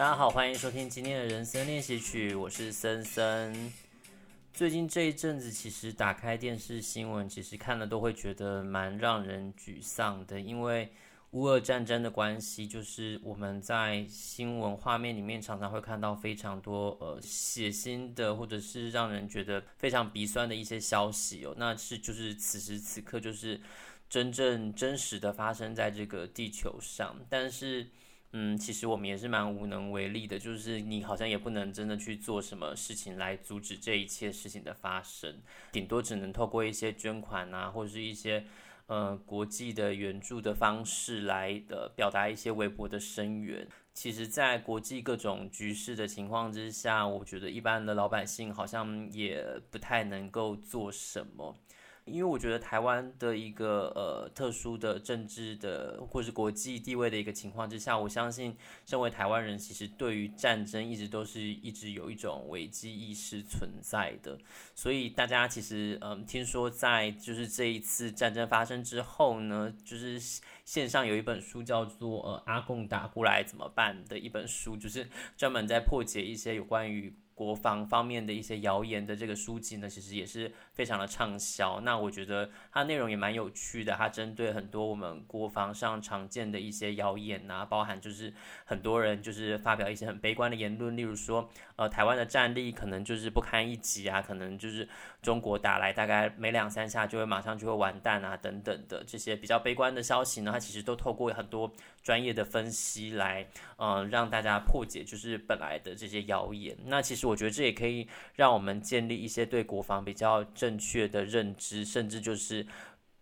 大家好，欢迎收听今天的人生练习曲，我是森森。最近这一阵子，其实打开电视新闻，其实看了都会觉得蛮让人沮丧的，因为乌俄战争的关系，就是我们在新闻画面里面常常会看到非常多呃血腥的，或者是让人觉得非常鼻酸的一些消息哦。那是就是此时此刻，就是真正真实的发生在这个地球上，但是。嗯，其实我们也是蛮无能为力的，就是你好像也不能真的去做什么事情来阻止这一切事情的发生，顶多只能透过一些捐款啊，或者是一些呃国际的援助的方式来的、表达一些微薄的声援。其实，在国际各种局势的情况之下，我觉得一般的老百姓好像也不太能够做什么。因为我觉得台湾的一个呃特殊的政治的或是国际地位的一个情况之下，我相信身为台湾人，其实对于战争一直都是一直有一种危机意识存在的。所以大家其实嗯、听说在就是这一次战争发生之后呢，就是线上有一本书叫做呃阿贡打过来怎么办的一本书，就是专门在破解一些有关于。国防方面的一些谣言的这个书籍呢，其实也是非常的畅销。那我觉得它内容也蛮有趣的，它针对很多我们国防上常见的一些谣言啊，包含就是很多人就是发表一些很悲观的言论，例如说，呃，台湾的战力可能就是不堪一击啊，可能就是中国打来大概每两三下就会马上就会完蛋啊，等等的这些比较悲观的消息呢，它其实都透过很多专业的分析来，呃，让大家破解就是本来的这些谣言。那其实我觉得这也可以让我们建立一些对国防比较正正确的认知，甚至就是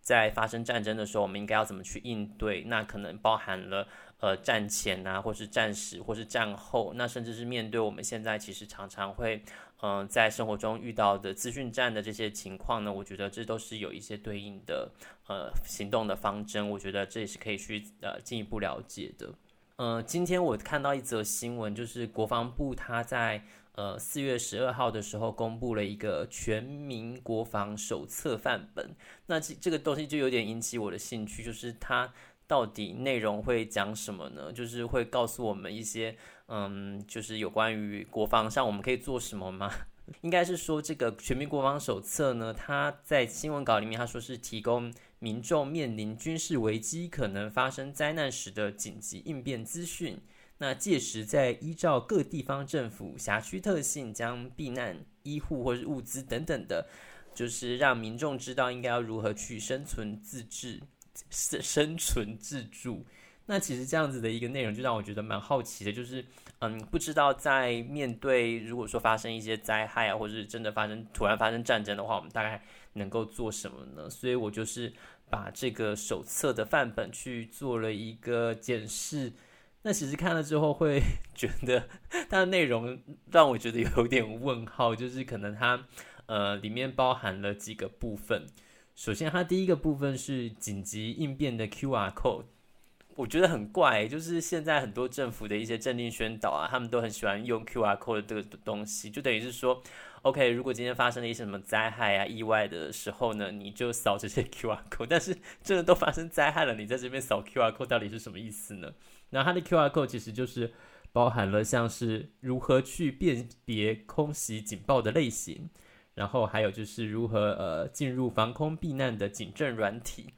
在发生战争的时候，我们应该要怎么去应对。那可能包含了。呃，战前啊，或是战时，或是战后，那甚至是面对我们现在其实常常会，嗯、在生活中遇到的资讯战的这些情况呢，我觉得这都是有一些对应的呃行动的方针，我觉得这也是可以去呃进一步了解的。呃，今天我看到一则新闻，就是国防部他在呃四月十二号的时候公布了一个全民国防手册范本，那这这个东西就有点引起我的兴趣，就是它。到底内容会讲什么呢？就是会告诉我们一些，嗯，就是有关于国防上我们可以做什么吗？应该是说这个全民国防手册呢，它在新闻稿里面他说是提供民众面临军事危机可能发生灾难时的紧急应变资讯。那届时再依照各地方政府辖区特性，将避难、医护或是物资等等的，就是让民众知道应该要如何去生存自治。生生存自助，那其实这样子的一个内容就让我觉得蛮好奇的，就是嗯，不知道在面对如果说发生一些灾害啊，或者是真的发生突然发生战争的话，我们大概能够做什么呢？所以我就是把这个手册的范本去做了一个检视。那其实看了之后会 觉得它的内容让我觉得有点问号，就是可能它呃里面包含了几个部分。首先，它第一个部分是紧急应变的 QR code，我觉得很怪，就是现在很多政府的一些政令宣导啊，他们都很喜欢用 QR code 这个东西，就等于是说，OK，如果今天发生了一些什么灾害啊、意外的时候呢，你就扫这些 QR code。但是真的都发生灾害了，你在这边扫 QR code 到底是什么意思呢？那它的 QR code 其实就是包含了像是如何去辨别空袭警报的类型。然后还有就是如何呃进入防空避难的警政软体，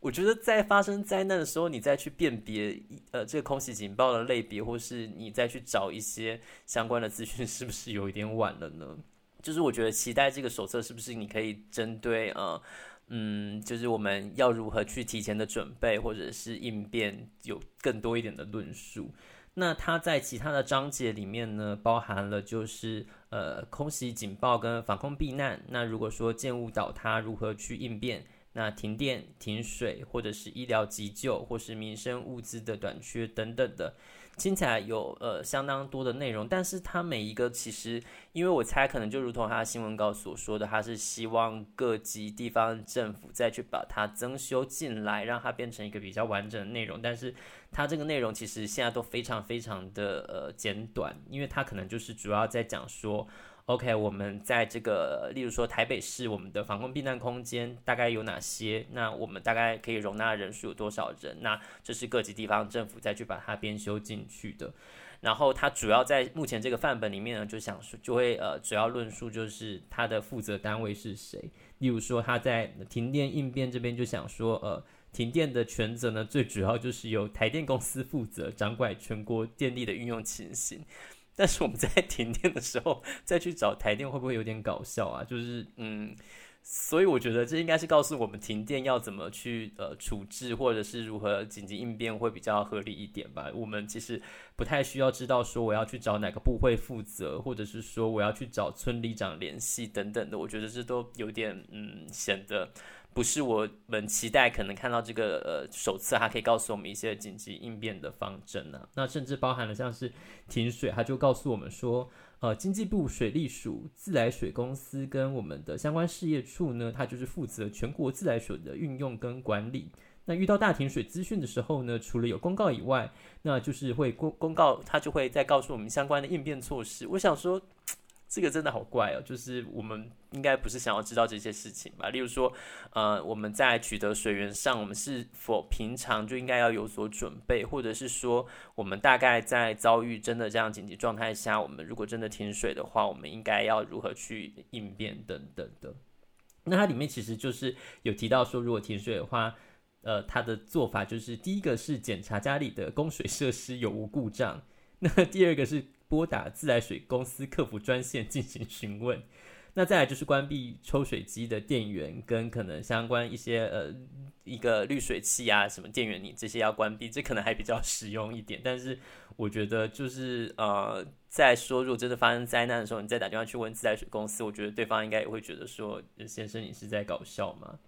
我觉得在发生灾难的时候，你再去辨别呃这个空袭警报的类别，或是你再去找一些相关的资讯，是不是有一点晚了呢？就是我觉得期待这个手册是不是你可以针对呃嗯，就是我们要如何去提前的准备或者是应变，有更多一点的论述。那它在其他的章节里面呢，包含了就是呃空袭警报跟防空避难。那如果说建物倒塌，如何去应变？那停电、停水，或者是医疗急救，或是民生物资的短缺等等的。听起来有呃相当多的内容，但是它每一个其实，因为我猜可能就如同他新闻稿所说的，他是希望各级地方政府再去把它增修进来，让它变成一个比较完整的内容。但是它这个内容其实现在都非常非常的呃简短，因为它可能就是主要在讲说。OK，我们在这个，例如说台北市，我们的防空避难空间大概有哪些？那我们大概可以容纳人数有多少人？那这是各级地方政府再去把它编修进去的。然后它主要在目前这个范本里面呢，就想说就会呃，主要论述就是它的负责单位是谁。例如说，它在停电应变这边就想说，呃，停电的权责呢，最主要就是由台电公司负责，掌管全国电力的运用情形。但是我们在停电的时候再去找台电，会不会有点搞笑啊？就是嗯，所以我觉得这应该是告诉我们停电要怎么去呃处置，或者是如何紧急应变会比较合理一点吧。我们其实不太需要知道说我要去找哪个部会负责，或者是说我要去找村里长联系等等的。我觉得这都有点嗯显得。不是我们期待可能看到这个呃手册，它可以告诉我们一些紧急应变的方针呢、那甚至包含了像是停水，它就告诉我们说，呃，经济部水利署自来水公司跟我们的相关事业处呢，它就是负责全国自来水的运用跟管理。那遇到大停水资讯的时候呢，除了有公告以外，那就是会公公告，它就会再告诉我们相关的应变措施。我想说。这个真的好怪哦，就是我们应该不是想要知道这些事情吧？例如说，呃，我们在取得水源上，我们是否平常就应该要有所准备，或者是说，我们大概在遭遇真的这样紧急状态下，我们如果真的停水的话，我们应该要如何去应变等等的。那它里面其实就是有提到说，如果停水的话，呃，它的做法就是第一个是检查家里的供水设施有无故障，那第二个是。拨打自来水公司客服专线进行询问，那再来就是关闭抽水机的电源跟可能相关一些呃一个滤水器啊什么电源，你这些要关闭，这可能还比较实用一点。但是我觉得就是呃在说如果真的发生灾难的时候，你再打电话去问自来水公司，我觉得对方应该也会觉得说先生你是在搞笑吗？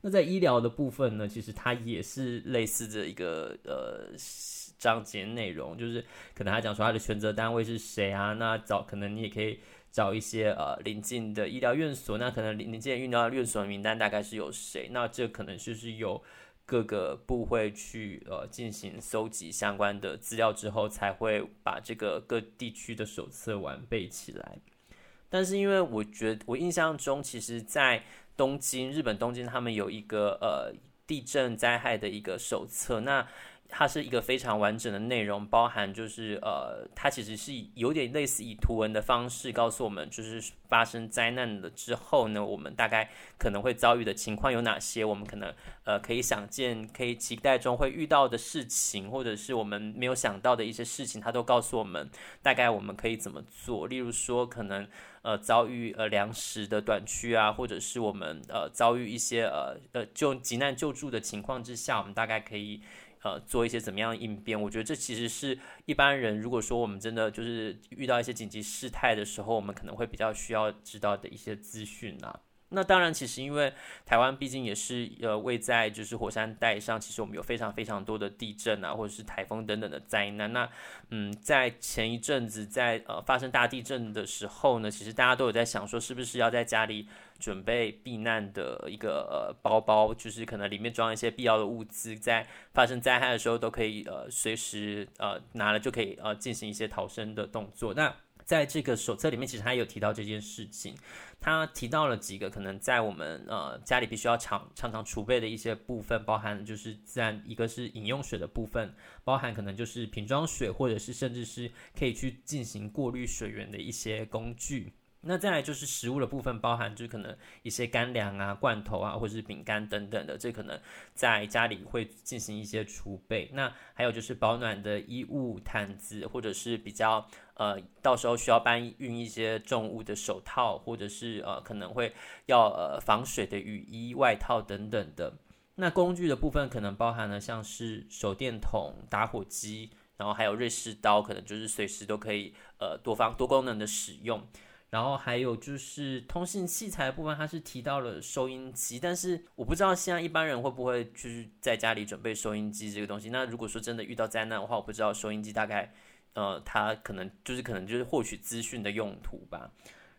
那在医疗的部分呢，其实它也是类似的一个呃。章节内容就是可能他讲说他的权责单位是谁啊？那找可能你也可以找一些呃邻近的医疗院所，那可能邻近的医疗院所名单大概是有谁？那这可能就是有各个部会去呃进行搜集相关的资料之后，才会把这个各地区的手册完备起来。但是因为我觉得我印象中，其实在东京，日本东京，他们有一个呃地震灾害的一个手册，那。它是一个非常完整的内容，包含就是呃，它其实是有点类似以图文的方式告诉我们，就是发生灾难了之后呢，我们大概可能会遭遇的情况有哪些，我们可能呃可以想见、可以期待中会遇到的事情，或者是我们没有想到的一些事情，它都告诉我们大概我们可以怎么做。例如说，可能呃遭遇呃粮食的短缺啊，或者是我们呃遭遇一些呃呃救急难救助的情况之下，我们大概可以。呃，做一些怎么样应变？我觉得这其实是一般人，如果说我们真的就是遇到一些紧急事态的时候，我们可能会比较需要知道的一些资讯啊。那当然，其实因为台湾毕竟也是呃位在就是火山带上，其实我们有非常非常多的地震啊，或者是台风等等的灾难。那嗯，在前一阵子在呃发生大地震的时候呢，其实大家都有在想说，是不是要在家里准备避难的一个呃包包，就是可能里面装一些必要的物资，在发生灾害的时候都可以呃随时呃拿了就可以呃进行一些逃生的动作。那在这个手册里面，其实他有提到这件事情。他提到了几个可能在我们呃家里必须要常常常储备的一些部分，包含就是自然一个是饮用水的部分，包含可能就是瓶装水，或者是甚至是可以去进行过滤水源的一些工具。那再来就是食物的部分，包含就可能一些干粮啊、罐头啊，或者是饼干等等的，这可能在家里会进行一些储备。那还有就是保暖的衣物、毯子，或者是比较呃，到时候需要搬运一些重物的手套，或者是呃可能会要呃防水的雨衣、外套等等的。那工具的部分可能包含了像是手电筒、打火机，然后还有瑞士刀，可能就是随时都可以呃多方多功能的使用。然后还有就是通信器材部分，它是提到了收音机，但是我不知道现在一般人会不会就是在家里准备收音机这个东西。那如果说真的遇到灾难的话，我不知道收音机大概呃，它可能就是可能就是获取资讯的用途吧。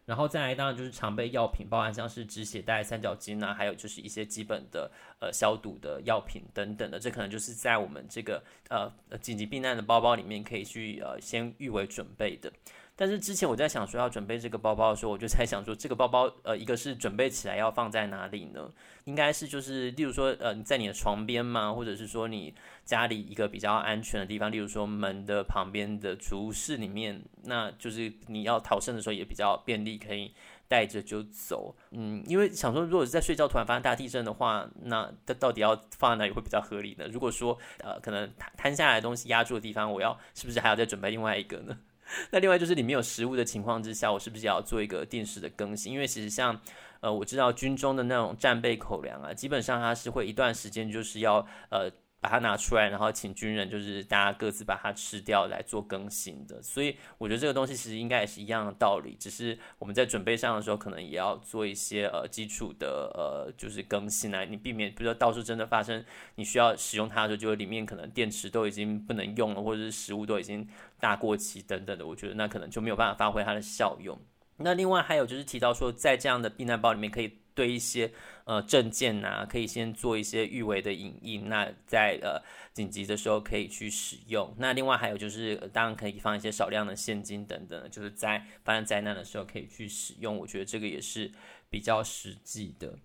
然后再来当然就是常备药品，包含像是止血带、三角巾啊，还有就是一些基本的呃消毒的药品等等的，这可能就是在我们这个呃紧急避难的包包里面可以去呃先预为准备的。但是之前我在想说要准备这个包包的时候，我就在想说这个包包呃，一个是准备起来要放在哪里呢？应该是就是例如说呃，你在你的床边吗？或者是说你家里一个比较安全的地方，例如说门的旁边的储物室里面，那就是你要逃生的时候也比较便利，可以。带着就走，嗯，因为想说，如果是在睡觉突然发生大地震的话，那它到底要放在哪里会比较合理呢？如果说呃，可能摊下来的东西压住的地方，我要是不是还要再准备另外一个呢？那另外就是里面有食物的情况之下，我是不是也要做一个定时的更新？因为其实像呃，我知道军中的那种战备口粮啊，基本上它是会一段时间就是要呃。把它拿出来，然后请军人就是大家各自把它吃掉来做更新的，所以我觉得这个东西其实应该也是一样的道理，只是我们在准备上的时候，可能也要做一些呃基础的呃就是更新来，你避免比如说到时候真的发生你需要使用它的时候，就里面可能电池都已经不能用了，或者是食物都已经大过期等等的，我觉得那可能就没有办法发挥它的效用。那另外还有就是提到说，在这样的避难包里面可以。对一些呃证件呐，可以先做一些预为的影印，那在呃紧急的时候可以去使用。那另外还有就是，当然可以放一些少量的现金等等，就是在发生灾难的时候可以去使用。我觉得这个也是比较实际的。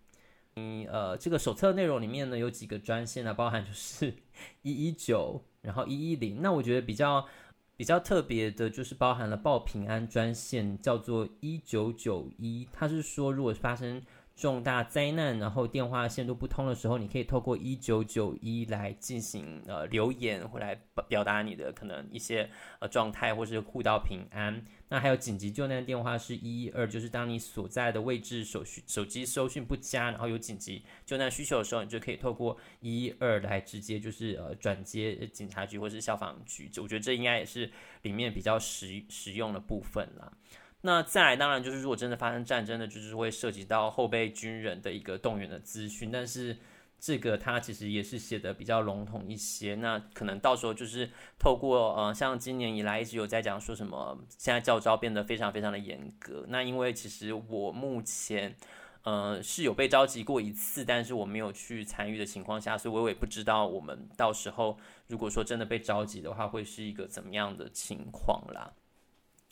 嗯，呃，这个手册内容里面呢有几个专线呢，包含就是 一一九，然后一一零。那我觉得比较比较特别的就是包含了报平安专线，叫做一九九一。它是说如果发生重大灾难，然后电话线路不通的时候，你可以透过一九九一来进行呃留言，或来表达你的可能一些呃状态，或是互道平安。那还有紧急救难电话是一一二，就是当你所在的位置手续手机收讯不佳，然后有紧急救难需求的时候，你就可以透过一一二来直接就是呃转接警察局或是消防局。我觉得这应该也是里面比较实实用的部分啦。那再来，当然就是如果真的发生战争的，就是会涉及到后备军人的一个动员的资讯，但是这个它其实也是写的比较笼统一些。那可能到时候就是透过呃，像今年以来一直有在讲说什么，现在教招变得非常非常的严格。那因为其实我目前呃是有被召集过一次，但是我没有去参与的情况下，所以我也不知道我们到时候如果说真的被召集的话，会是一个怎么样的情况啦。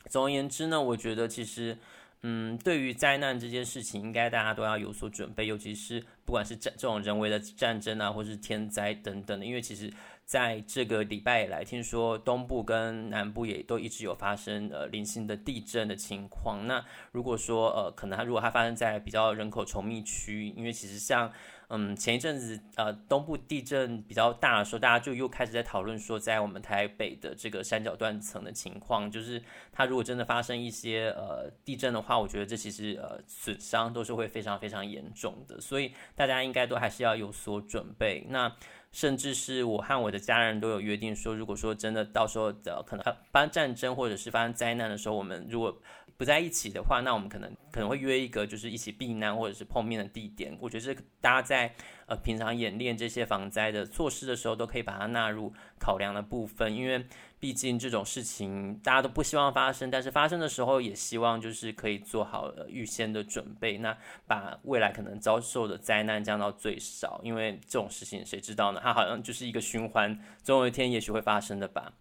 总而言之呢，我觉得其实，嗯，对于灾难这件事情，应该大家都要有所准备，尤其是不管是战这种人为的战争啊，或是天灾等等的，因为其实在这个礼拜以来，听说东部跟南部也都一直有发生呃零星的地震的情况。那如果说呃，可能它如果它发生在比较人口稠密区，因为其实像。嗯，前一阵子呃，东部地震比较大的时候，大家就又开始在讨论说，在我们台北的这个三角断层的情况，就是它如果真的发生一些呃地震的话，我觉得这其实呃损伤都是会非常非常严重的，所以大家应该都还是要有所准备。那甚至是我和我的家人都有约定说，如果说真的到时候的可能发生战争或者是发生灾难的时候，我们如果不在一起的话，那我们可能可能会约一个就是一起避难或者是碰面的地点。我觉得这大家在呃平常演练这些防灾的措施的时候，都可以把它纳入考量的部分。因为毕竟这种事情大家都不希望发生，但是发生的时候也希望就是可以做好预先的准备，那把未来可能遭受的灾难降到最少。因为这种事情谁知道呢？它好像就是一个循环，总有一天也许会发生的吧。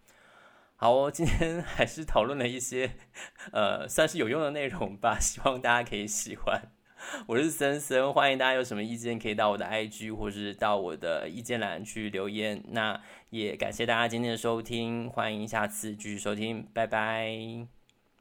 好哦，今天 还是讨论了一些，呃，算是有用的内容吧，希望大家可以喜欢。我是森森，欢迎大家有什么意见可以到我的 IG 或是到我的意见栏去留言。那也感谢大家今天的收听，欢迎下次继续收听，拜拜。